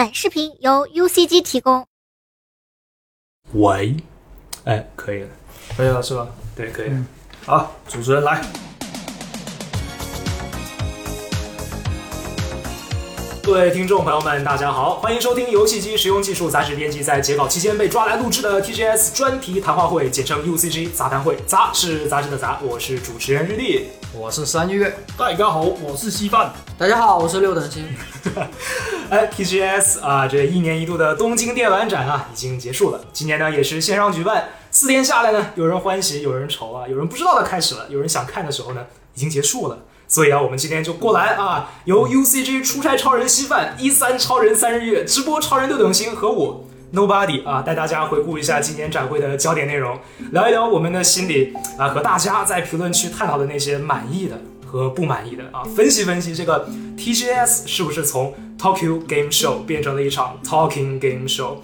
本视频由 UCG 提供。喂，哎，可以了，可以了是吧？对，可以了。好，主持人来。各位听众朋友们，大家好，欢迎收听游戏机实用技术杂志编辑在截稿期间被抓来录制的 TGS 专题谈话会，简称 UCG 杂谈会。杂是杂志的杂，我是主持人日历。我是三月，大家好，我是稀饭。大家好，我是六等星。哎，TGS 啊，这一年一度的东京电玩展啊，已经结束了。今年呢，也是线上举办，四天下来呢，有人欢喜，有人愁啊，有人不知道的开始了，有人想看的时候呢，已经结束了。所以啊，我们今天就过来啊，由 UCG 出差超人稀饭、一三超人三日月、直播超人六等星和我 Nobody 啊，带大家回顾一下今年展会的焦点内容，聊一聊我们的心里啊，和大家在评论区探讨的那些满意的和不满意的啊，分析分析这个 TGS 是不是从 Tokyo Game Show 变成了一场 Talking Game Show。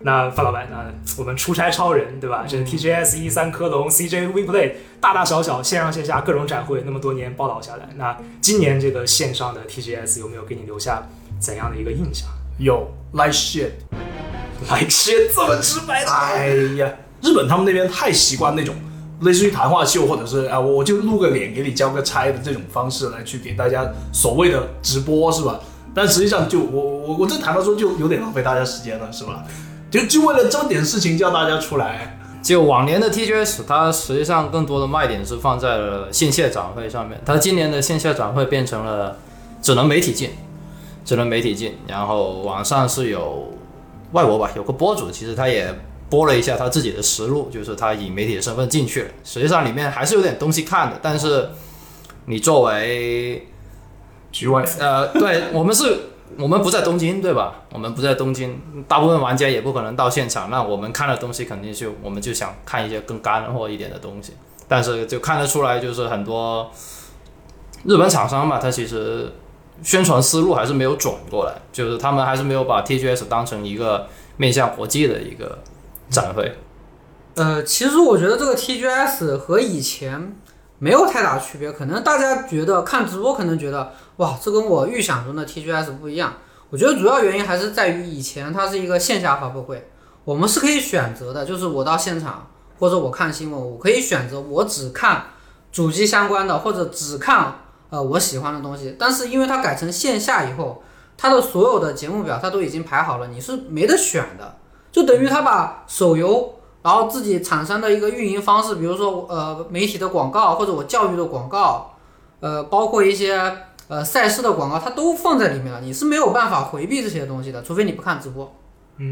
那范老板，那我们出差超人对吧？这 TGS 一三科隆 CJ WePlay 大大小小线上线下各种展会，那么多年报道下来，那今年这个线上的 TGS 有没有给你留下怎样的一个印象有 like shit，？Like shit，这么直白的？哎呀，日本他们那边太习惯那种类似于谈话秀，或者是啊，我就露个脸给你交个差的这种方式来去给大家所谓的直播是吧？但实际上就我我我这谈到说就有点浪费大家时间了是吧？就就为了这点事情叫大家出来，就往年的 TGS，它实际上更多的卖点是放在了线下展会上面。它今年的线下展会变成了只能媒体进，只能媒体进。然后网上是有外国吧，有个博主，其实他也播了一下他自己的实录，就是他以媒体的身份进去了。实际上里面还是有点东西看的，但是你作为局外呃，对我们是，我们不在东京，对吧？我们不在东京，大部分玩家也不可能到现场。那我们看的东西肯定就，我们就想看一些更干货一点的东西。但是就看得出来，就是很多日本厂商嘛，他其实宣传思路还是没有转过来，就是他们还是没有把 TGS 当成一个面向国际的一个展会。呃，其实我觉得这个 TGS 和以前没有太大区别，可能大家觉得看直播可能觉得哇，这跟我预想中的 TGS 不一样。我觉得主要原因还是在于以前它是一个线下发布会，我们是可以选择的，就是我到现场或者我看新闻，我可以选择我只看主机相关的，或者只看呃我喜欢的东西。但是因为它改成线下以后，它的所有的节目表它都已经排好了，你是没得选的，就等于它把手游。然后自己产生的一个运营方式，比如说呃媒体的广告或者我教育的广告，呃包括一些呃赛事的广告，它都放在里面了，你是没有办法回避这些东西的，除非你不看直播，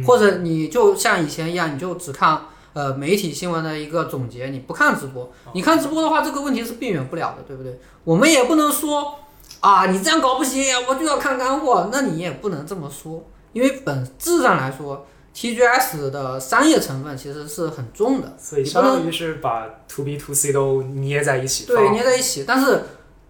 或者你就像以前一样，你就只看呃媒体新闻的一个总结，你不看直播，你看直播的话，这个问题是避免不了的，对不对？我们也不能说啊你这样搞不行，我就要看干货，那你也不能这么说，因为本质上来说。TGS 的商业成分其实是很重的，所以相当于是把 To B To C 都捏在一起。对，捏在一起。但是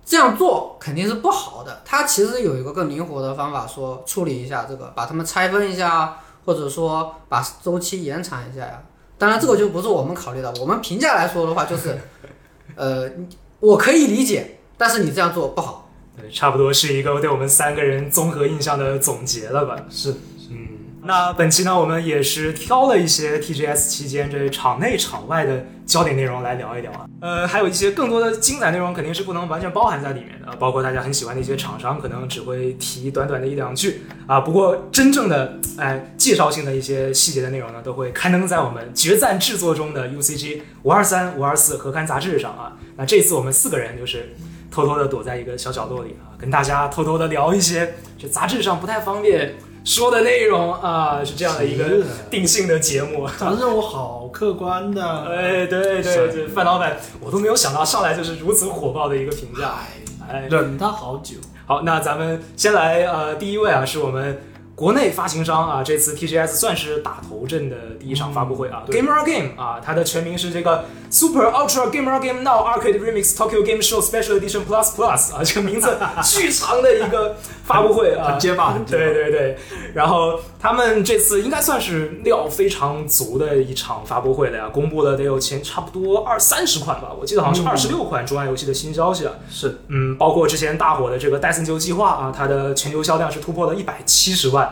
这样做肯定是不好的。它其实有一个更灵活的方法，说处理一下这个，把它们拆分一下，或者说把周期延长一下呀。当然，这个就不是我们考虑的。我们评价来说的话，就是，呃，我可以理解，但是你这样做不好。对，差不多是一个对我们三个人综合印象的总结了吧？是，嗯。那本期呢，我们也是挑了一些 TGS 期间这场内场外的焦点内容来聊一聊啊。呃，还有一些更多的精彩内容肯定是不能完全包含在里面的，包括大家很喜欢的一些厂商，可能只会提短短的一两句啊。不过真正的哎介绍性的一些细节的内容呢，都会刊登在我们决战制作中的 UCG 五二三、五二四合刊杂志上啊。那这次我们四个人就是偷偷的躲在一个小角落里啊，跟大家偷偷的聊一些这杂志上不太方便。说的内容啊，是这样的一个定性的节目，咱任务好客观的。哎，对对对，范老板，我都没有想到上来就是如此火爆的一个评价，哎，忍他好久。好，那咱们先来，呃，第一位啊，是我们国内发行商啊，这次 TGS 算是打头阵的第一场发布会啊，Gamer Game 啊，它的全名是这个 Super Ultra Gamer Game Now Arcade Remix Tokyo Game Show Special Edition Plus Plus 啊，这个名字巨长的一个发布会啊，很结巴。对对对，然后他们这次应该算是料非常足的一场发布会了呀，公布了得有前差不多二三十款吧，我记得好像是二十六款中安游戏的新消息啊。是，嗯，包括之前大火的这个戴森球计划啊，它的全球销量是突破了一百七十万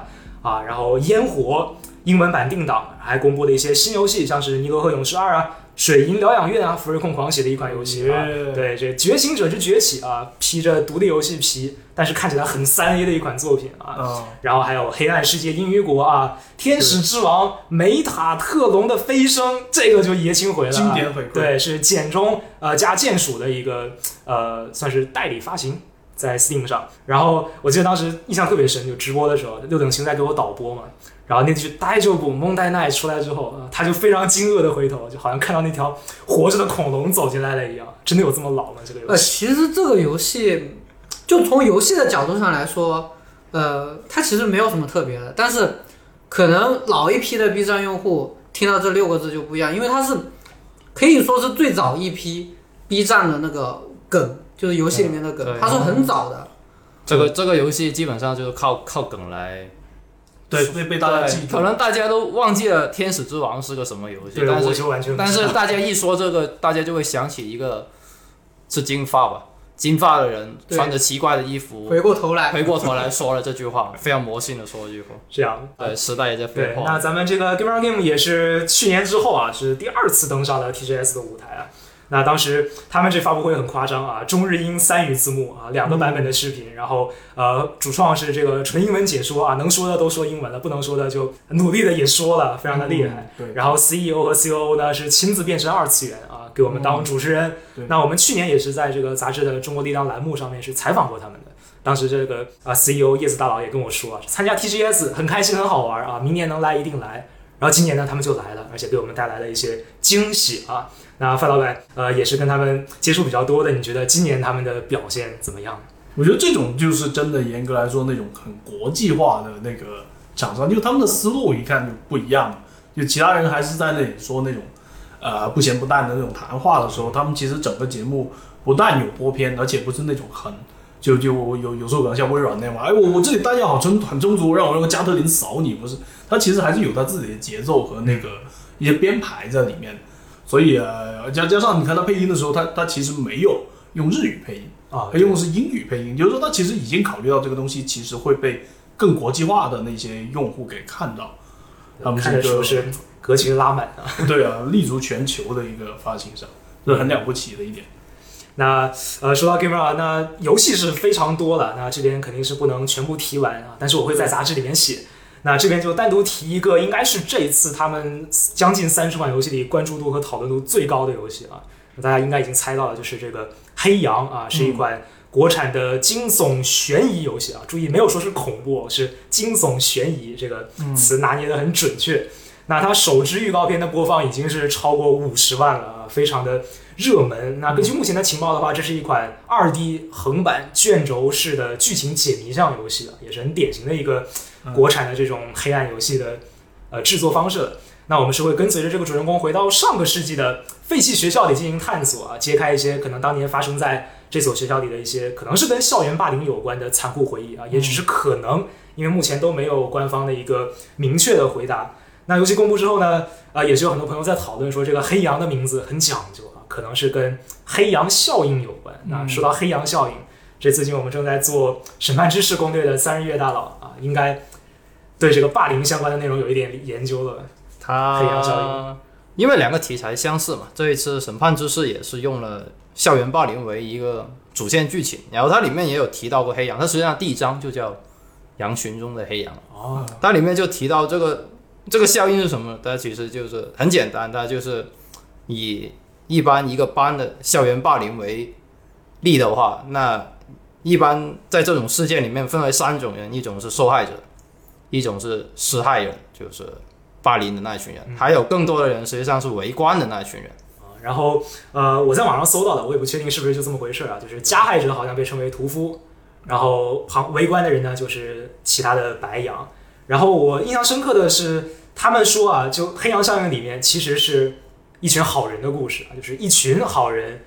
啊，然后烟火英文版定档，还公布了一些新游戏，像是《尼罗河勇士二》啊。水银疗养院啊，福瑞控狂喜的一款游戏啊，对，这《觉醒者之崛起》啊，披着独立游戏皮，但是看起来很三 A 的一款作品啊。然后还有《黑暗世界：英语国》啊，《天使之王》梅塔特隆的飞升，这个就爷青回了，经典回馈。对，是简中呃加剑鼠的一个呃，算是代理发行在 Steam 上。然后我记得当时印象特别深，就直播的时候，六等星在给我导播嘛。然后那句“呆就不蒙呆奈”出来之后，他就非常惊愕的回头，就好像看到那条活着的恐龙走进来了一样。真的有这么老吗？这个游戏？呃，其实这个游戏，就从游戏的角度上来说，呃，它其实没有什么特别的。但是，可能老一批的 B 站用户听到这六个字就不一样，因为它是可以说是最早一批 B 站的那个梗，就是游戏里面的梗，它是很早的。这个这个游戏基本上就是靠靠梗来。对，被被大家记住。可能大家都忘记了《天使之王》是个什么游戏，但是但是大家一说这个，大家就会想起一个，是金发吧？金发的人穿着奇怪的衣服，回过头来，回过头来说了这句话，非常魔性的说了一句话。这样，对，时代也在变化。那咱们这个 Game Game 也是去年之后啊，是第二次登上了 TGS 的舞台啊。那当时他们这发布会很夸张啊，中日英三语字幕啊，两个版本的视频，然后呃，主创是这个纯英文解说啊，能说的都说英文了，不能说的就努力的也说了，非常的厉害。对。然后 CEO 和 COO 呢是亲自变身二次元啊，给我们当主持人。对。那我们去年也是在这个杂志的中国力量栏目上面是采访过他们的，当时这个啊 CEO 叶子大佬也跟我说，参加 TGS 很开心很好玩啊，明年能来一定来。然后今年呢，他们就来了，而且给我们带来了一些惊喜啊。那范老板，呃，也是跟他们接触比较多的，你觉得今年他们的表现怎么样？我觉得这种就是真的，严格来说，那种很国际化的那个厂商，就他们的思路一看就不一样。就其他人还是在那里说那种，呃，不咸不淡的那种谈话的时候，他们其实整个节目不但有播片，而且不是那种很就就有有时候可能像微软那样，哎，我我这里弹药好充很充足，让我用加特林扫你，不是？他其实还是有他自己的节奏和那个一些编排在里面。所以啊，加加上你看他配音的时候，他他其实没有用日语配音啊，他用的是英语配音，就是说他其实已经考虑到这个东西其实会被更国际化的那些用户给看到，他们是个是格局拉满啊，对啊，立足全球的一个发行商，这是很了不起的一点。那呃，说到 Game r 那游戏是非常多了，那这边肯定是不能全部提完啊，但是我会在杂志里面写。那这边就单独提一个，应该是这一次他们将近三十款游戏里关注度和讨论度最高的游戏啊。那大家应该已经猜到了，就是这个《黑羊》啊，是一款国产的惊悚悬疑游戏啊。注意，没有说是恐怖，是惊悚悬疑，这个词拿捏的很准确。那它首支预告片的播放已经是超过五十万了啊，非常的热门。那根据目前的情报的话，这是一款二 D 横版卷轴式的剧情解谜向游戏啊，也是很典型的一个。国产的这种黑暗游戏的呃制作方式，那我们是会跟随着这个主人公回到上个世纪的废弃学校里进行探索啊，揭开一些可能当年发生在这所学校里的一些可能是跟校园霸凌有关的残酷回忆啊，也只是可能，因为目前都没有官方的一个明确的回答。那游戏公布之后呢，啊，也是有很多朋友在讨论说这个黑羊的名字很讲究啊，可能是跟黑羊效应有关。那说到黑羊效应，这最近我们正在做审判知识攻略的三日月大佬啊，应该。对这个霸凌相关的内容有一点研究了，他黑羊效应因为两个题材相似嘛，这一次审判之士也是用了校园霸凌为一个主线剧情，然后它里面也有提到过黑羊，它实际上第一章就叫羊群中的黑羊哦，它里面就提到这个这个效应是什么？它其实就是很简单，它就是以一般一个班的校园霸凌为例的话，那一般在这种事件里面分为三种人，一种是受害者。一种是施害人，就是霸凌的那一群人，还有更多的人实际上是围观的那一群人啊。然后呃，我在网上搜到的，我也不确定是不是就这么回事啊。就是加害者好像被称为屠夫，然后旁围观的人呢就是其他的白羊。然后我印象深刻的是，他们说啊，就黑羊效应里面其实是一群好人的故事啊，就是一群好人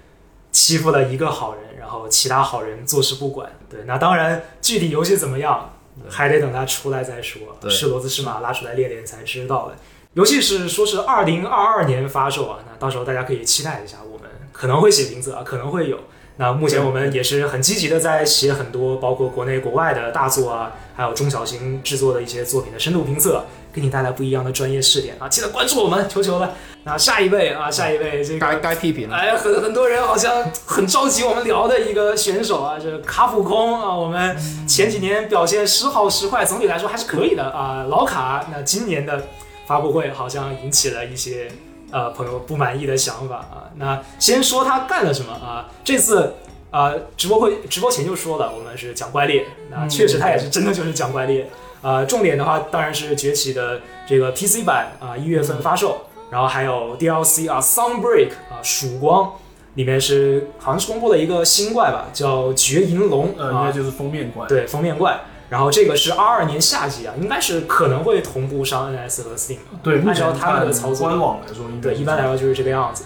欺负了一个好人，然后其他好人坐视不管。对，那当然具体游戏怎么样？还得等它出来再说，是骡子是马拉出来练练才知道的。游戏是说是二零二二年发售啊，那到时候大家可以期待一下，我们可能会写评测啊，可能会有。那目前我们也是很积极的在写很多包括国内国外的大作啊，还有中小型制作的一些作品的深度评测，给你带来不一样的专业视点啊！记得关注我们，求求了。那下一位啊，下一位这该个。该批评了。哎，很很多人好像很着急我们聊的一个选手啊，这卡普空啊，我们前几年表现时好时坏，总体来说还是可以的啊。老卡，那今年的发布会好像引起了一些呃朋友不满意的想法啊。那先说他干了什么啊？这次啊、直播会直播前就说了，我们是讲怪猎，那确实他也是真的就是讲怪猎。呃，重点的话当然是崛起的这个 PC 版啊，一、月份发售，然后还有 DLC 啊，Sunbreak 啊，曙光。里面是好像是公布了一个新怪吧，叫绝银龙呃，应啊该，就是封面怪。对，封面怪。然后这个是二二年夏季啊，应该是可能会同步上 NS 和 Steam。对，按照他们的操作官网来说，对，一般来说就是这个样子。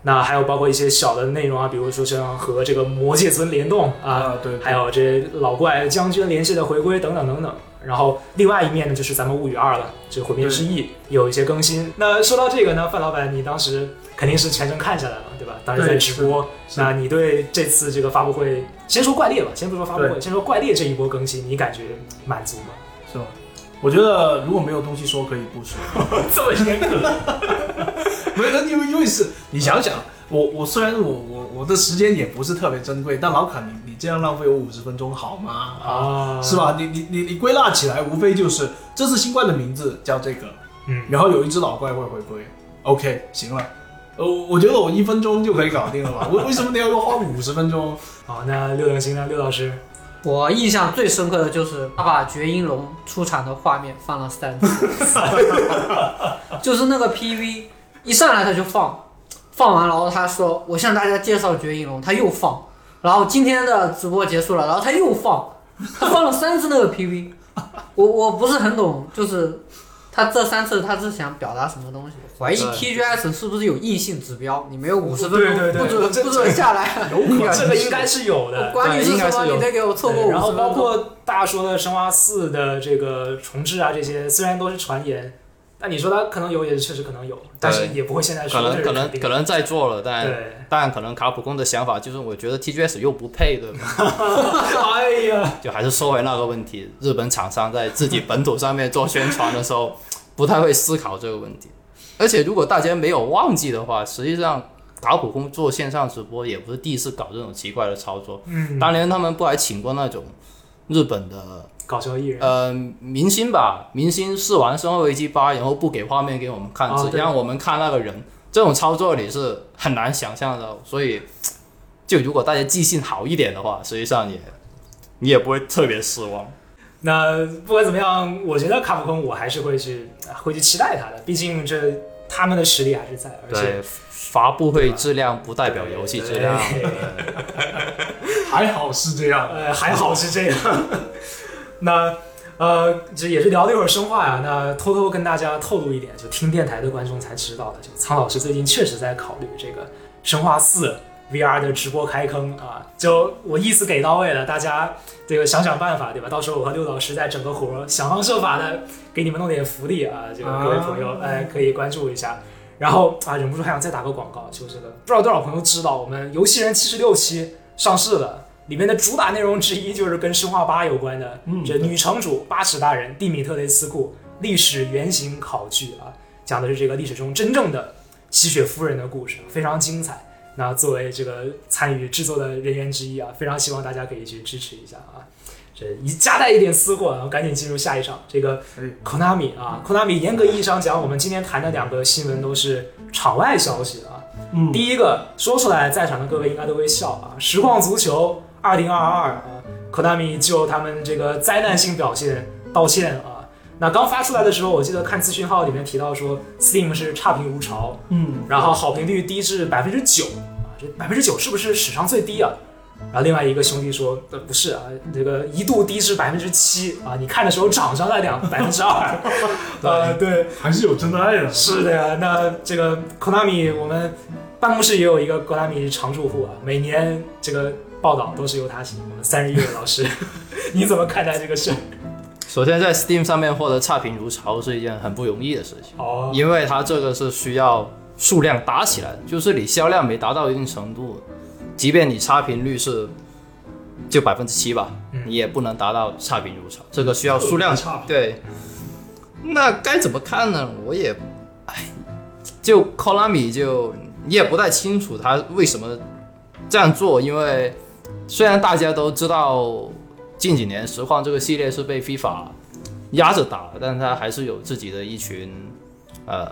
那还有包括一些小的内容啊，比如说像和这个魔界尊联动啊，啊，对，还有这老怪将军联系的回归等等等等。然后另外一面呢，就是咱们物语二了，这个毁灭之翼有一些更新。那说到这个呢，范老板，你当时肯定是全程看下来了，对吧？当时在直播，那你对这次这个发布会，先说怪猎吧，先不说发布会，先说怪猎这一波更新，你感觉满足吗？是吧？我觉得如果没有东西说，可以不说。这么严格？没有，因为因为是你想想，我我虽然我我我的时间也不是特别珍贵，但老卡你你这样浪费我五十分钟好吗？啊是？吧？你你你你归纳起来，无非就是这次新冠的名字叫这个，嗯，然后有一只老怪会回归，OK，行了。呃，我觉得我一分钟就可以搞定了吧？为为什么你要花五十分钟？好，那六等星呢？六老师，我印象最深刻的就是他把绝音龙出场的画面放了三次，就是那个 PV 一上来他就放，放完然后他说我向大家介绍绝影龙，他又放，然后今天的直播结束了，然后他又放，他放了三次那个 PV，我我不是很懂，就是他这三次他是想表达什么东西？怀疑 TGS 是不是有硬性指标？你没有五十分钟对对对不准不准下来，有可能这个应该是有的。管你是什么，你得给我凑够五十然后。包括大家说的《生化四》的这个重置啊，这些虽然都是传言，但你说他可能有，也确实可能有，但是也不会现在可说可能可能可能在做了，但。但可能卡普空的想法就是，我觉得 TGS 又不配，对吧？哎呀，就还是说回那个问题，日本厂商在自己本土上面做宣传的时候，不太会思考这个问题。而且如果大家没有忘记的话，实际上卡普空做线上直播也不是第一次搞这种奇怪的操作。嗯，当年他们不还请过那种日本的搞笑艺人，呃明星吧，明星试完《生化危机八》，然后不给画面给我们看，只哦让我们看那个人，这种操作你是很难想象的。所以，就如果大家记性好一点的话，实际上也你也不会特别失望。那不管怎么样，我觉得卡普空我还是会去会去期待他的，毕竟这他们的实力还是在，而且对，发布会质量不代表游戏质量。还好是这样。呃，还好是这样。那呃，这也是聊了一会儿生化呀。那偷偷跟大家透露一点，就听电台的观众才知道的，就苍老师最近确实在考虑这个生化四 VR 的直播开坑啊。就我意思给到位了，大家这个想想办法，对吧？到时候我和六老师再整个活儿，想方设法的给你们弄点福利啊。这个各位朋友，哎，可以关注一下。然后啊，忍不住还想再打个广告，就这个不知道多少朋友知道，我们游戏人七十六期上市了，里面的主打内容之一就是跟生化八有关的，这女城主八尺大人蒂米特雷斯库历史原型考据啊，讲的是这个历史中真正的吸血夫人的故事，非常精彩。那作为这个参与制作的人员之一啊，非常希望大家可以去支持一下啊。这一夹带一点私货，然后赶紧进入下一场。这个哎 Konami 啊，Konami 严格意义上讲，我们今天谈的两个新闻都是场外消息啊。嗯，第一个说出来，在场的各位应该都会笑啊。实况足球二零二二啊，Konami 就他们这个灾难性表现道歉啊。那刚发出来的时候，我记得看资讯号里面提到说，Steam 是差评如潮，嗯，然后好评率低至百分之九啊，这百分之九是不是史上最低啊？然后另外一个兄弟说，呃，不是啊，这个一度低至百分之七啊，你看的时候涨上了两 百分之二，呃，对，还是有真爱的。是的呀，那这个 Konami 我们办公室也有一个 Konami 常住户啊，每年这个报道都是由他写。我们三十一位老师，你怎么看待这个事儿？首先，在 Steam 上面获得差评如潮是一件很不容易的事情，哦，因为它这个是需要数量打起来的，就是你销量没达到一定程度，即便你差评率是就百分之七吧，嗯你也不能达到差评如潮，这个需要数量差评对。那该怎么看呢？我也，哎，就 Konami 就你也不太清楚他为什么这样做，因为虽然大家都知道近几年实况这个系列是被 FIFA 压着打，但是他还是有自己的一群呃，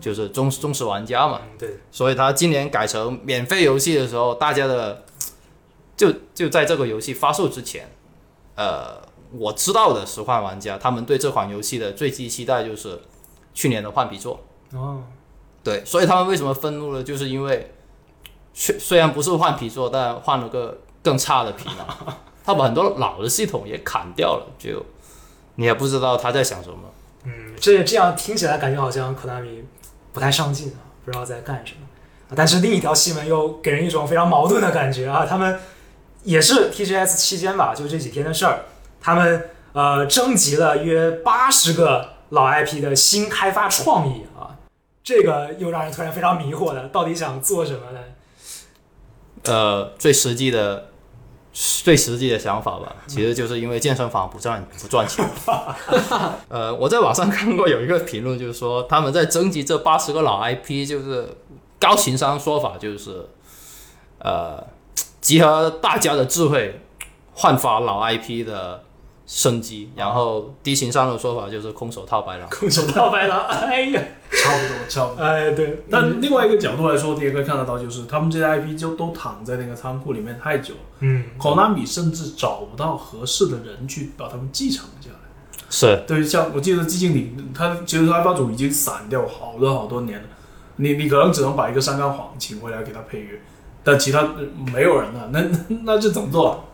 就是忠忠实玩家嘛，嗯对，所以他今年改成免费游戏的时候，大家的就就在这个游戏发售之前，呃，我知道的实况玩家，他们对这款游戏的最低期待就是去年的换皮座。哦，对，所以他们为什么愤怒呢？就是因为虽虽然不是换皮做，但换了个更差的皮嘛，他把很多老的系统也砍掉了，就你也不知道他在想什么。嗯，这这样听起来感觉好像科达米不太上进啊，不知道在干什么。但是另一条新闻又给人一种非常矛盾的感觉啊，他们也是 TGS 期间吧，就这几天的事儿，他们呃征集了约八十个老 IP 的新开发创意啊，这个又让人突然非常迷惑了，到底想做什么呢？呃，最实际的、最实际的想法吧，其实就是因为健身房不赚不赚钱。呃，我在网上看过有一个评论，就是说他们在征集这八十个老 IP，就是高情商说法，就是呃，集合大家的智慧，焕发老 IP 的生机，然后低情商的说法就是空手套白狼。空手套白狼，哎呀，差不多，差不多。哎对，但另外一个角度来说，你也可以看得到，就是他们这些 IP 就都躺在那个仓库里面太久了嗯，，Konami 甚至找不到合适的人去把他们继承下来。是，对，像我记得寂静岭，他其实开发组已经散掉好多好多年了，你你可能只能把一个山冈晃请回来给他配乐，但其他呃没有人了，那那那这怎么做？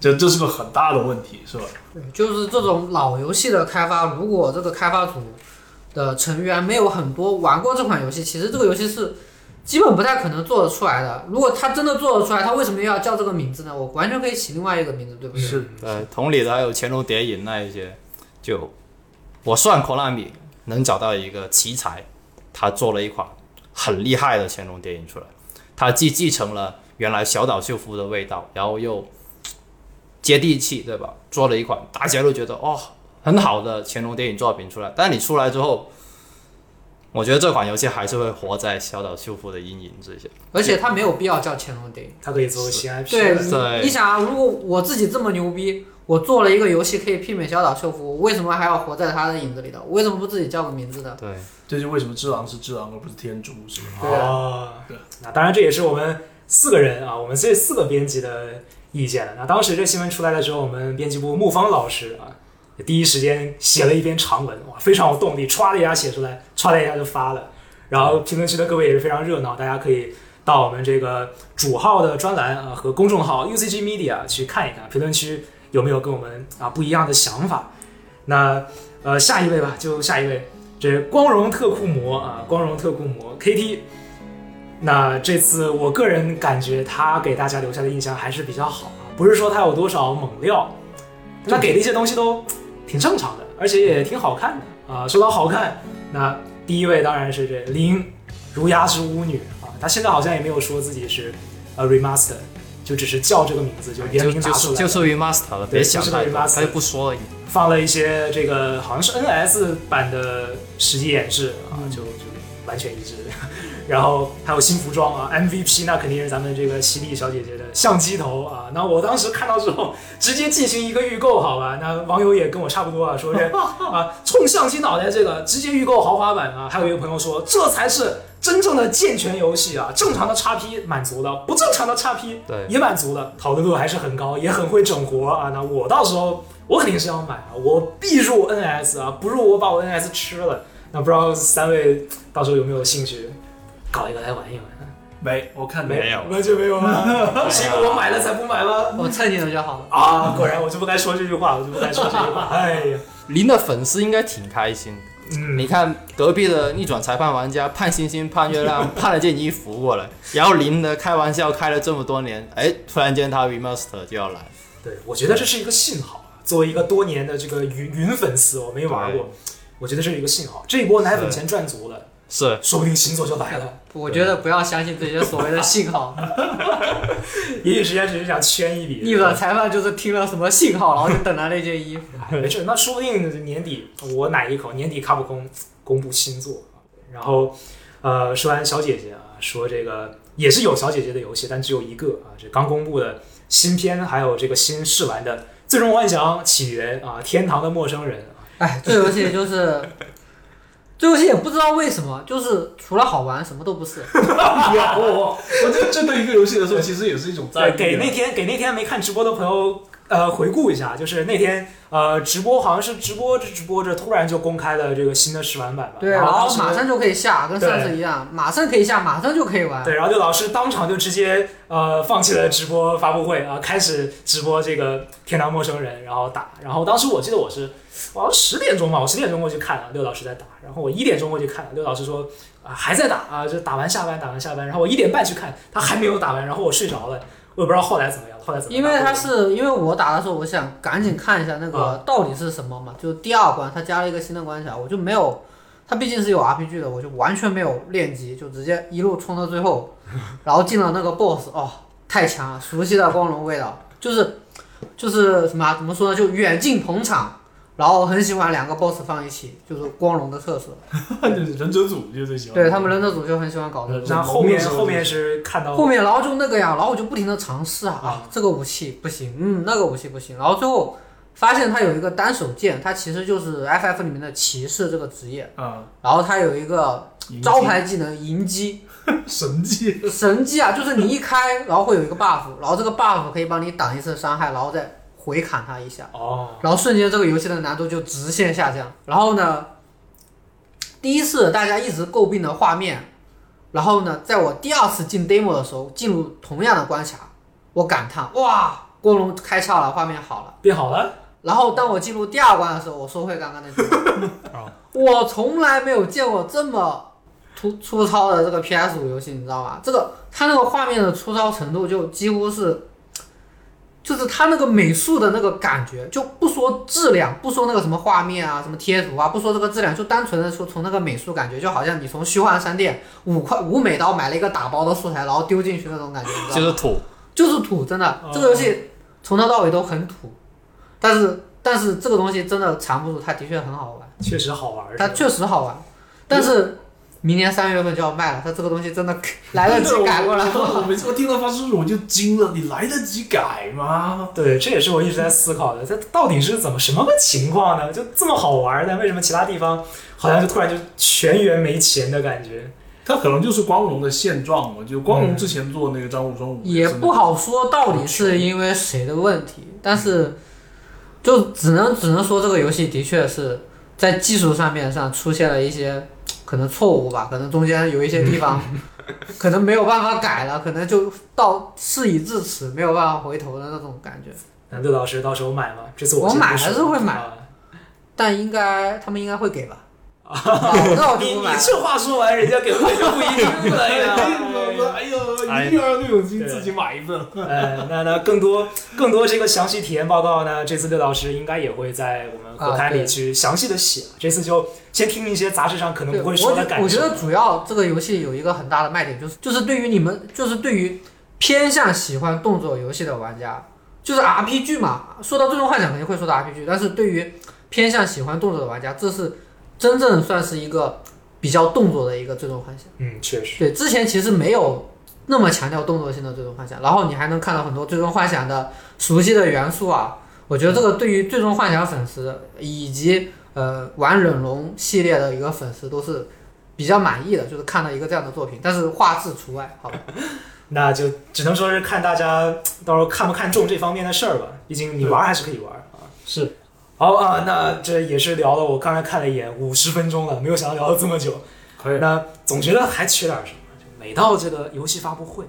这这是个很大的问题，是吧？对，就是这种老游戏的开发，如果这个开发组的成员没有很多玩过这款游戏，其实这个游戏是基本不太可能做得出来的。如果他真的做得出来，他为什么要叫这个名字呢？我完全可以起另外一个名字，对不对？是呃，同理的还有乾隆谍影那一些，就我算 Konami 能找到一个奇才，他做了一款很厉害的乾隆谍影出来，他既继承了原来小岛秀夫的味道，然后又接地气，对吧？做了一款大家都觉得哦很好的乾隆电影作品出来，但你出来之后。我觉得这款游戏还是会活在小岛秀夫的阴影之下。而且它没有必要叫乾隆电影。它可以作为新 IP，对，对你你想啊，如果我自己这么牛逼，我做了一个游戏可以媲美小岛秀夫，我为什么还要活在他的影子里头？为什么不自己叫个名字呢？对，这就为什么只狼是只狼而不是天珠，是吧？对啊哦对，那当然这也是我们四个人啊，我们这四个编辑的意见了。那当时这新闻出来的时候，我们编辑部木方老师啊，第一时间写了一篇长文，哇，非常有动力，歘的一下写出来，歘的一下就发了。然后评论区的各位也是非常热闹，大家可以到我们这个主号的专栏啊和公众号 UCG Media 去看一看，评论区有没有跟我们啊不一样的想法。那呃下一位吧，就下一位，这光荣特库摩啊，光荣特库摩 KT。那这次我个人感觉他给大家留下的印象还是比较好啊，不是说他有多少猛料，他给的一些东西都挺正常的，而且也挺好看的啊。说到好看，那第一位当然是这林如鸦之巫女啊，她现在好像也没有说自己是呃 remaster，就只是叫这个名字，就原就名拿出来，就是就是 remaster 了，对别想就是太多，remaster 他就不说而已。放了一些这个好像是 NS 版的实际演示啊，就就完全一致。然后还有新服装啊，MVP 那肯定是咱们这个犀利小姐姐的相机头啊。那我当时看到之后，直接进行一个预购，好吧？那网友也跟我差不多啊，说是啊，冲相机脑袋这个直接预购豪华版啊。还有一个朋友说，这才是真正的健全游戏啊，正常的叉 P 满足了，不正常的叉 P 对也满足了，讨论度还是很高，也很会整活啊。那我到时候我肯定是要买啊，我必入 NS 啊，不入我把我 NS 吃了。那不知道三位到时候有没有兴趣搞一个来玩一玩？没，我看没有完全没有吗？是因为我买了才不买吗？我蹭你的就好了。啊，果然我就不该说这句话，我就不该说这句话。哎呀，林的粉丝应该挺开心的。嗯，你看隔壁的逆转裁判玩家盼星星盼月亮盼了件衣服过来，然后林的开玩笑开了这么多年，哎，突然间他 remaster 就要来，对，我觉得这是一个信号。作为一个多年的这个云云粉丝，我没玩过，我觉得这是一个信号。这一波奶粉钱赚足了，是说不定星座就来了。我觉得不要相信这些所谓的信号，也许时间只是想圈一笔。逆了裁判就是听了什么信号，然后就等来那件衣服。没事，那说不定年底我奶一口，年底卡普空公布新作，然后呃，说完小姐姐啊，说这个也是有小姐姐的游戏，但只有一个啊，这刚公布的新片，还有这个新试玩的《最终幻想起源》啊，《天堂的陌生人》啊，哎，这游戏就是，这游戏也不知道为什么，就是除了好玩什么都不是。有我我这针对一个游戏的时候，其实也是一种在给那天给那天没看直播的朋友呃回顾一下，就是那天呃直播好像是直播着直播着，突然就公开了这个新的试玩版吧，对，然后马上就可以下，跟上次一样，马上可以下，马上就可以玩。对，然后六老师当场就直接呃放弃了直播发布会啊、开始直播这个《天堂陌生人》，然后打。然后当时我记得我是我好像十点钟吧，我十点钟过去看了，六老师在打。然后我一点钟过去看了，六老师说啊还在打啊，就打完下班，打完下班。然后我一点半去看，他还没有打完，然后我睡着了，我也不知道后来怎么样，后来怎么样？因为他是因为我打的时候，我想赶紧看一下那啊个到底是什么嘛，就第二关他加了一个新的关卡，我就没有，他毕竟是有 RPG 的，我就完全没有练级，就直接一路冲到最后，然后进了那个 BOSS，哦，太强了，熟悉的光荣味道，就是就是什么啊怎么说呢，就远近捧场。然后很喜欢两个 BOSS 放一起，就是光荣的特色。忍者组就最喜欢。对他们忍者组就很喜欢搞这个。然后后面后面是看到后面然后就那个呀，然后我就不停的尝试啊，这个武器不行，嗯，那个武器不行，然后最后发现它有一个单手剑，它其实就是 FF 里面的骑士这个职业，啊，然后它有一个招牌技能银击，神技，神技啊，就是你一开，然后会有一个 buff，然后这个 buff 可以帮你挡一次伤害，然后再回砍他一下，哦，然后瞬间这个游戏的难度就直线下降。然后呢，第一次大家一直诟病的画面，然后呢，在我第二次进 demo 的时候，进入同样的关卡，我感叹哇，光荣开窍了，画面好了。变好了，然后当我进入第二关的时候，我收回刚刚那句话，我从来没有见过这么粗粗糙的这个 PS 五游戏，你知道吗？这个它那个画面的粗糙程度就几乎是，就是它那个美术的那个感觉，就不说质量，不说那个什么画面啊、什么贴图啊，不说这个质量，就单纯的说从那个美术感觉，就好像你从虚幻商店五块五美刀买了一个打包的素材，然后丢进去那种感觉，你知道吗？就是土，就是土，真的，哦这个游戏从头到尾都很土，但是但是这个东西真的藏不住，它的确很好玩，确实好玩。它确实好玩，但是明年三月份就要卖了，它这个东西真的 来得及改过来我吗？我每次我听到发售日我就惊了，你来得及改吗？对，这也是我一直在思考的，它到底是怎么什么个情况呢？就这么好玩，但为什么其他地方好像就突然就全员没钱的感觉？它可能就是光荣的现状嘛，就光荣之前做那个张武双五也不好说到底是因为谁的问题，但是就只能只能说这个游戏的确是在技术上面上出现了一些可能错误吧，可能中间有一些地方 可能没有办法改了，可能就到事已至此没有办法回头的那种感觉。难度老师到时候买吗？这次我买记得不还是会买啊但应该他们应该会给吧？啊那我就你不买了。你这话说完，人家给不给就不一定了呀。哎呦，一定要有那种心自己买一份。呃，那那更多更多这个详细体验报告呢，这次刘老师应该也会在我们后台里去详细的写。这次就先听一些杂志上可能，不会我说的感受。觉我觉得主要这个游戏有一个很大的卖点，就是就是对于你们，就是对于偏向喜欢动作游戏的玩家，就是 RPG 嘛。说到最终幻想肯定会说到 RPG，但是对于偏向喜欢动作的玩家，这是真正算是一个比较动作的一个最终幻想。嗯，确实，对，之前其实没有那么强调动作性的最终幻想，然后你还能看到很多最终幻想的熟悉的元素啊。我觉得这个对于最终幻想粉丝以及呃玩忍龙系列的一个粉丝都是比较满意的，就是看到一个这样的作品，但是画质除外，好吧？那就只能说是看大家到时候看不看重这方面的事儿吧。毕竟你玩还是可以玩啊。是。好啊，那这也是聊了，我刚才看了一眼，五十分钟了，没有想到聊了这么久。可以。那总觉得还缺点什么，就每到这个游戏发布会，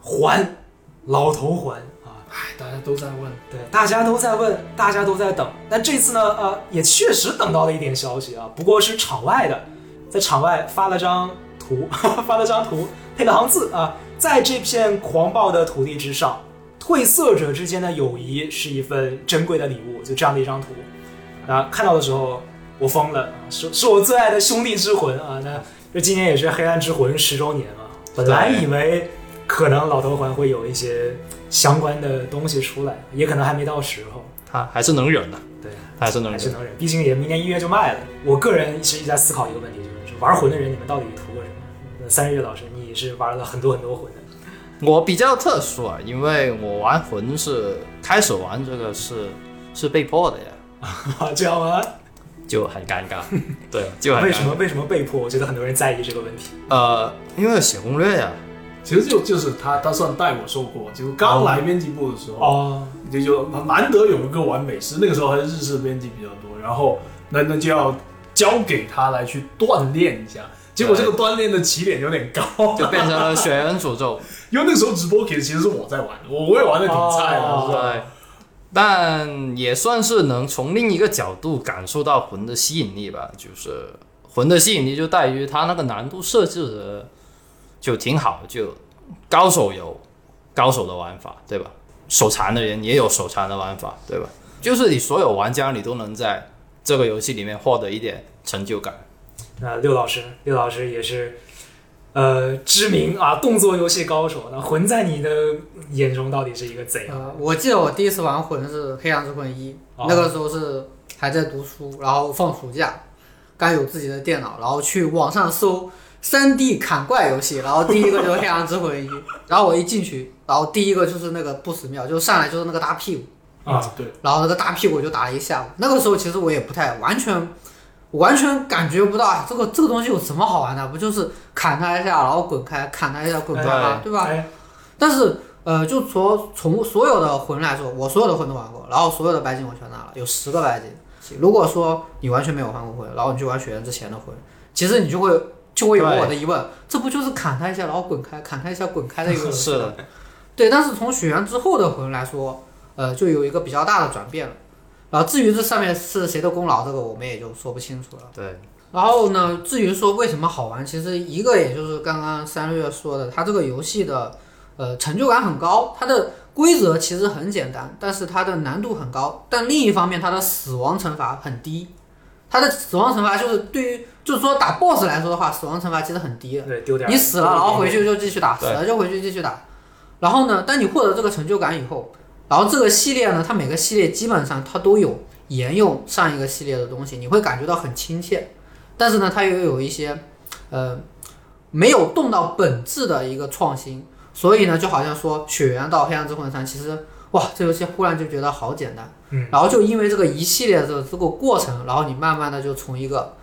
还老头还啊，哎，大家都在问，对，大家都在问，大家都在等。但这次呢，呃，也确实等到了一点消息啊，不过是场外的，在场外发了张图，发了张图，配了行字啊，在这片狂暴的土地之上，褪色者之间的友谊是一份珍贵的礼物，就这样的一张图。啊，看到的时候我疯了，啊是是我最爱的兄弟之魂啊！那这今年也是《黑暗之魂》十周年嘛，本来以为可能老头环会有一些相关的东西出来，也可能还没到时候。他还是能忍的，对，他还是能忍。还是能忍，毕竟也明年一月就卖了。我个人一直在思考一个问题，就是玩魂的人，你们到底图个什么？那三日月老师，你是玩了很多很多魂的，我比较特殊啊，因为我玩魂是开始玩这个是是被迫的呀，这样吗？就很尴尬。对，就很尴尬为什么？为什么被迫？我觉得很多人在意这个问题。呃，因为写攻略呀，其实就就是他他算带我受过，就刚来编辑部的时候，哦，就就难得有一个玩美师，那个时候还是日式编辑比较多，然后那那就要交给他来去锻炼一下。结果这个锻炼的起点有点高，就变成了血缘诅咒。因为那时候直播其实其实是我在玩，我我也玩的挺菜的，哦是吧？对，但也算是能从另一个角度感受到魂的吸引力吧。就是魂的吸引力就在于它那个难度设置的就挺好，就高手有高手的玩法，对吧？手残的人也有手残的玩法，对吧？就是你所有玩家你都能在这个游戏里面获得一点成就感。那六老师，六老师也是，呃，知名啊动作游戏高手。那魂在你的眼中到底是一个怎样？呃，我记得我第一次玩魂是《黑暗之魂一》哦那个时候是还在读书，然后放暑假，刚有自己的电脑，然后去网上搜三 D 砍怪游戏，然后第一个就是《黑暗之魂一》，然后我一进去，然后第一个就是那个不死庙，就上来就是那个大屁股，啊，对，然后那个大屁股就打了一下午。那个时候其实我也不太完全，完全感觉不到啊，这个这个东西有什么好玩的？不就是砍他一下，然后滚开，砍他一下，滚开吗？对吧？哎，但是呃，就从从所有的魂来说，我所有的魂都玩过，然后所有的白金我全拿了，有十个白金。如果说你完全没有换过魂，然后你去玩血缘之前的魂，其实你就会就会有我的疑问，这不就是砍他一下，然后滚开，砍他一下，滚开的一个游戏吗是的，对，但是从血缘之后的魂来说，呃，就有一个比较大的转变了。然后至于这上面是谁的功劳，这个我们也就说不清楚了。对，然后呢，至于说为什么好玩，其实一个也就是刚刚三月说的，它这个游戏的呃成就感很高，它的规则其实很简单，但是它的难度很高。但另一方面，它的死亡惩罚很低。它的死亡惩罚就是对于就是说打 BOSS 来说的话，死亡惩罚其实很低的。对，丢点你死了，然后回去就继续打，死了就回去继续打。然后呢，当你获得这个成就感以后，然后这个系列呢，它每个系列基本上它都有沿用上一个系列的东西，你会感觉到很亲切。但是呢，它又有一些呃没有动到本质的一个创新，所以呢，就好像说血缘到黑暗之魂三，其实哇，这游戏忽然就觉得好简单。嗯，然后就因为这个一系列的这个过程，然后你慢慢的就从一个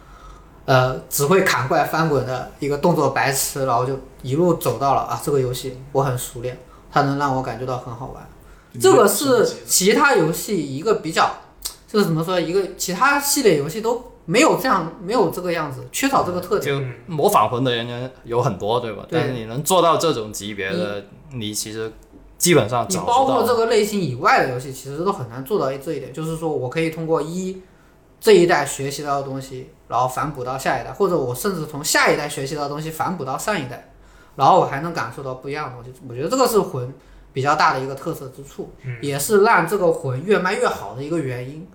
呃只会砍怪翻滚的一个动作白痴，然后就一路走到了啊这个游戏我很熟练，它能让我感觉到很好玩。这个是其他游戏一个比较，这个怎么说？一个其他系列游戏都没有这样，没有这个样子，缺少这个特点。就嗯模仿魂的人有很多，对吧？对但是你能做到这种级别的，你其实基本上你找不到。包括这个类型以外的游戏，其实都很难做到这一点。就是说我可以通过一这一代学习到的东西，然后反哺到下一代，或者我甚至从下一代学习到的东西反哺到上一代，然后我还能感受到不一样的东西。我觉得这个是魂比较大的一个特色之处，嗯也是让这个魂越卖越好的一个原因。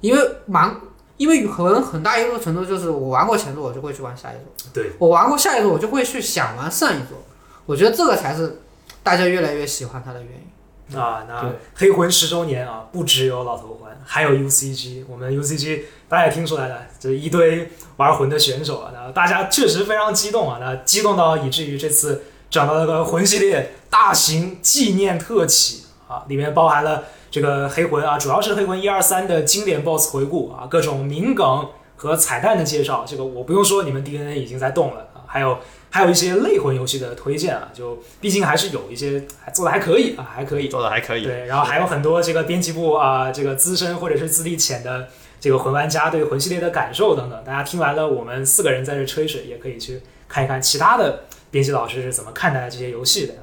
因为蛮，因为很很大一个程度就是我玩过前作，我就会去玩下一座。对，我玩过下一座，我就会去想玩上一座。我觉得这个才是大家越来越喜欢它的原因。啊，那黑魂十周年啊，不只有老头魂，还有 UCG。我们 UCG 大家也听出来了，这一堆玩魂的选手啊，那大家确实非常激动啊，那激动到以至于这次整了个魂系列大型纪念特辑啊，里面包含了这个黑魂啊，主要是黑魂一二三的经典 BOSS 回顾啊，各种名梗和彩蛋的介绍。这个我不用说，你们 DNA 已经在动了啊，还有。还有一些类魂游戏的推荐啊，就毕竟还是有一些还做的还可以啊，还可以。做的还可以，对，然后还有很多这个编辑部啊、这个资深或者是资历浅的这个魂玩家对魂系列的感受等等，大家听完了我们四个人在这吹水，也可以去看一看其他的编辑老师是怎么看待这些游戏的。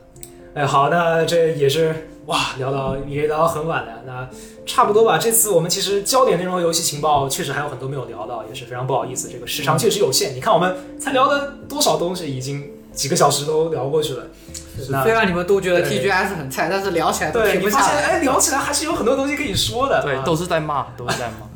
哎，好，那这也是哇，聊到也聊到很晚了，那差不多吧。这次我们其实焦点内容游戏情报确实还有很多没有聊到，也是非常不好意思，这个时长确实有限。你看我们才聊了多少东西，已经几个小时都聊过去了。虽然你们都觉得 TGS 很菜，但是聊起来都对停不下你发现，来。哎，聊起来还是有很多东西可以说的。对，啊都是在骂，都是在骂。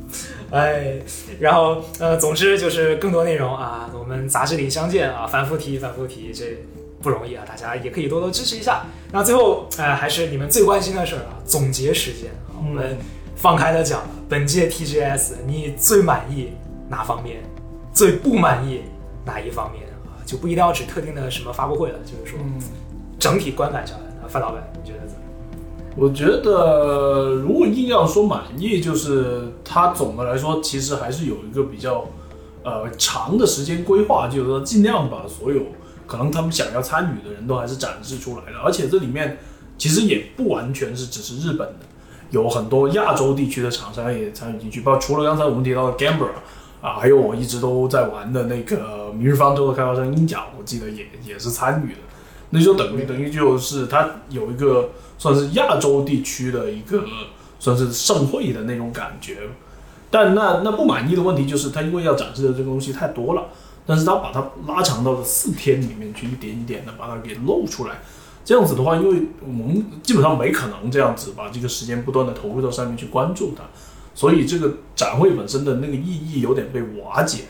哎，然后呃，总之就是更多内容啊，我们杂志里相见啊，反复提，反复提，这不容易啊，大家也可以多多支持一下。那最后，哎、还是你们最关心的事儿啊，总结时间啊，我们放开了讲，本届 TGS 你最满意哪方面，最不满意哪一方面啊？就不一定要指特定的什么发布会了，就是说整体观感下来，啊范老板你觉得怎么样？我觉得如果硬要说满意，就是它总的来说其实还是有一个比较呃长的时间规划，就是说尽量把所有可能他们想要参与的人都还是展示出来了，而且这里面其实也不完全是只是日本的，有很多亚洲地区的厂商也参与进去，包括除了刚才我们提到的 Gamber 啊，还有我一直都在玩的那个《明日方舟》的开发商鹰角，我记得也也是参与的。那就等于等于就是它有一个算是亚洲地区的一个算是盛会的那种感觉。但那那不满意的问题就是，它因为要展示的这个东西太多了，但是它把它拉长到了四天里面去，一点一点的把它给露出来。这样子的话，因为我们基本上没可能这样子把这个时间不断的投入到上面去关注它，所以这个展会本身的那个意义有点被瓦解。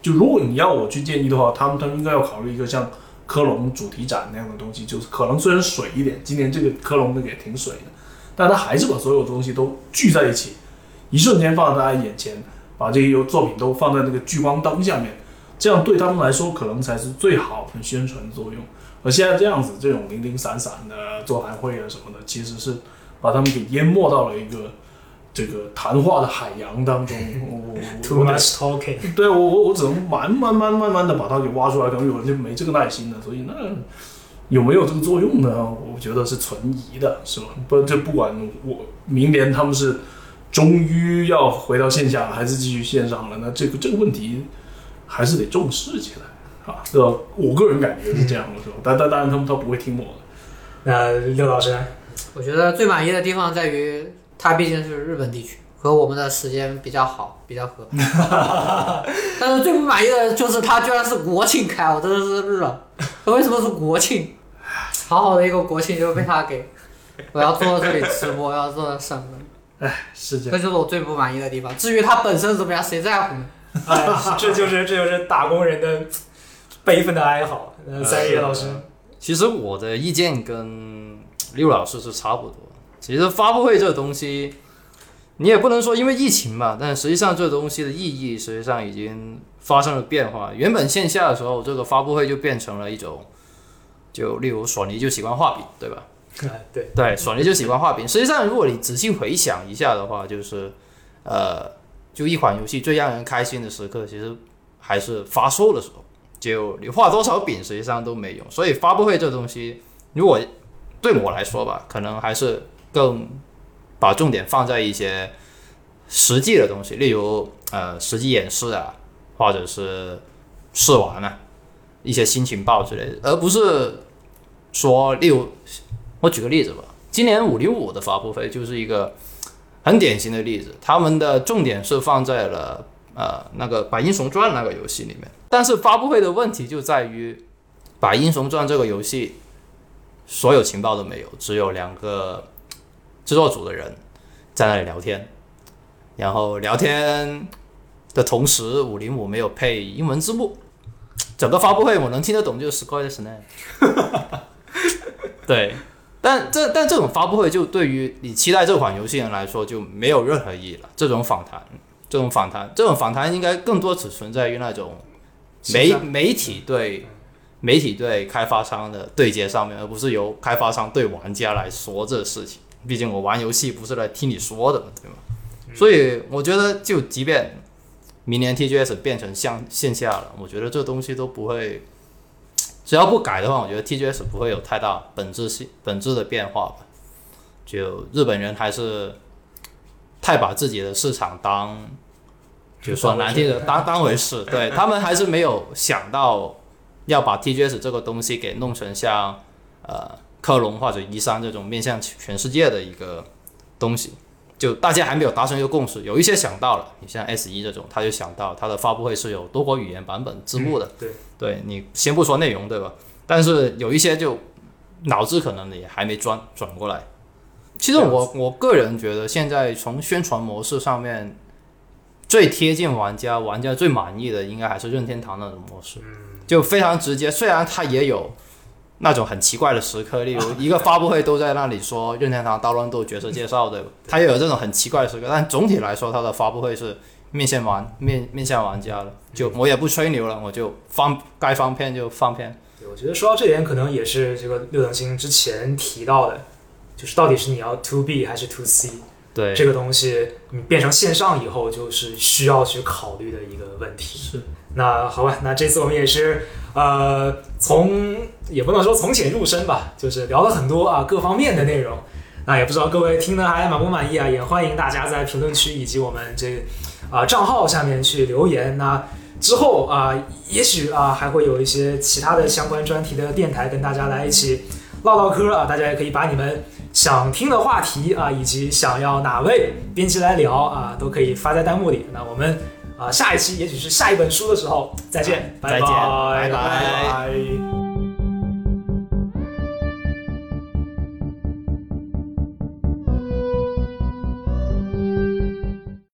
就如果你要我去建议的话，他们他们应该要考虑一个像科隆主题展那样的东西，就是可能虽然水一点，今年这个科隆那个也挺水的，但他还是把所有东西都聚在一起，一瞬间放在大家眼前，把这些作品都放在那个聚光灯下面，这样对他们来说可能才是最好的宣传作用。而现在这样子，这种零零散散的座谈会啊什么的，其实是把他们给淹没到了一个这个谈话的海洋当中。Too much talking。对我我我只能慢慢慢慢慢的把它给挖出来，可能有人就没这个耐心了，所以那有没有这个作用呢？我觉得是存疑的，是吧？不，这不管我明年他们是终于要回到线下，还是继续线上了，那这个这个问题还是得重视起来啊，对吧？我个人感觉是这样的，是吧？但但当然他们他不会听我的。那刘老师？我觉得最满意的地方在于，它毕竟是日本地区，和我们的时间比较好，比较合。但是最不满意的就是他居然是国庆开，我真的是日了。为什么是国庆？好好的一个国庆就被他给，我要坐在这里直播，要坐在上面，是这样这就是我最不满意的地方。至于他本身怎么样，谁在乎呢？哎，这就是这就是打工人的悲愤的哀嚎。嗯，三爷老师，其实我的意见跟六老师是差不多。其实发布会这个东西，你也不能说因为疫情吧，但实际上这个东西的意义实际上已经发生了变化。原本线下的时候，这个发布会就变成了一种，就例如索尼就喜欢画饼，对吧？哎对，对，索尼就喜欢画饼。实际上，如果你仔细回想一下的话，就是，呃，就一款游戏最让人开心的时刻，其实还是发售的时候。就你画多少饼，实际上都没用。所以发布会这东西，如果对我来说吧，可能还是更把重点放在一些实际的东西，例如呃实际演示啊，或者是试玩啊，一些新情报之类的，而不是说例如我举个例子吧，今年五零五的发布会就是一个很典型的例子，他们的重点是放在了呃那个《白英雄传》那个游戏里面，但是发布会的问题就在于，《白英雄传》这个游戏所有情报都没有，只有两个制作组的人在那里聊天，然后聊天的同时，五零五没有配英文字幕，整个发布会我能听得懂就是 Square 的 Snap。对，但这但这种发布会就对于你期待这款游戏人来说就没有任何意义了。这种访谈，这种访谈，这种访谈应该更多只存在于那种媒媒体对媒体对开发商的对接上面，而不是由开发商对玩家来说这事情。毕竟我玩游戏不是来听你说的嘛，对吗？所以我觉得，就即便明年 TGS 变成像线下了，我觉得这东西都不会，只要不改的话，我觉得 TGS 不会有太大本质性本质的变化吧。就日本人还是太把自己的市场当，就说难听的当当回事，对他们还是没有想到要把 TGS 这个东西给弄成像呃科隆或者一三这种面向全世界的一个东西。就大家还没有达成一个共识，有一些想到了，你像 S 一这种，他就想到它的发布会是有多国语言版本字幕的，对，对你先不说内容，对吧？但是有一些就脑子可能也还没转转过来。其实我我个人觉得，现在从宣传模式上面最贴近玩家、玩家最满意的，应该还是任天堂那种模式，就非常直接。虽然它也有那种很奇怪的时刻，例如一个发布会都在那里说任天堂大乱斗角色介绍，对吧？它也有这种很奇怪的时刻，但总体来说，它的发布会是面向玩面面向玩家的。就我也不吹牛了，我就放该放片就放片。对，我觉得说到这点，可能也是这个六等星之前提到的，就是到底是你要 to B 还是 to C 对，这个东西，你变成线上以后，就是需要去考虑的一个问题。是。那好吧，那这次我们也是呃，从也不能说从浅入深吧，就是聊了很多啊各方面的内容。那也不知道各位听的还满不满意啊？也欢迎大家在评论区以及我们这啊、账号下面去留言。那之后啊、也许啊还会有一些其他的相关专题的电台跟大家来一起唠唠嗑啊，大家也可以把你们想听的话题啊，以及想要哪位编辑来聊啊，都可以发在弹幕里。那我们啊下一期也许是下一本书的时候再见，拜拜。拜拜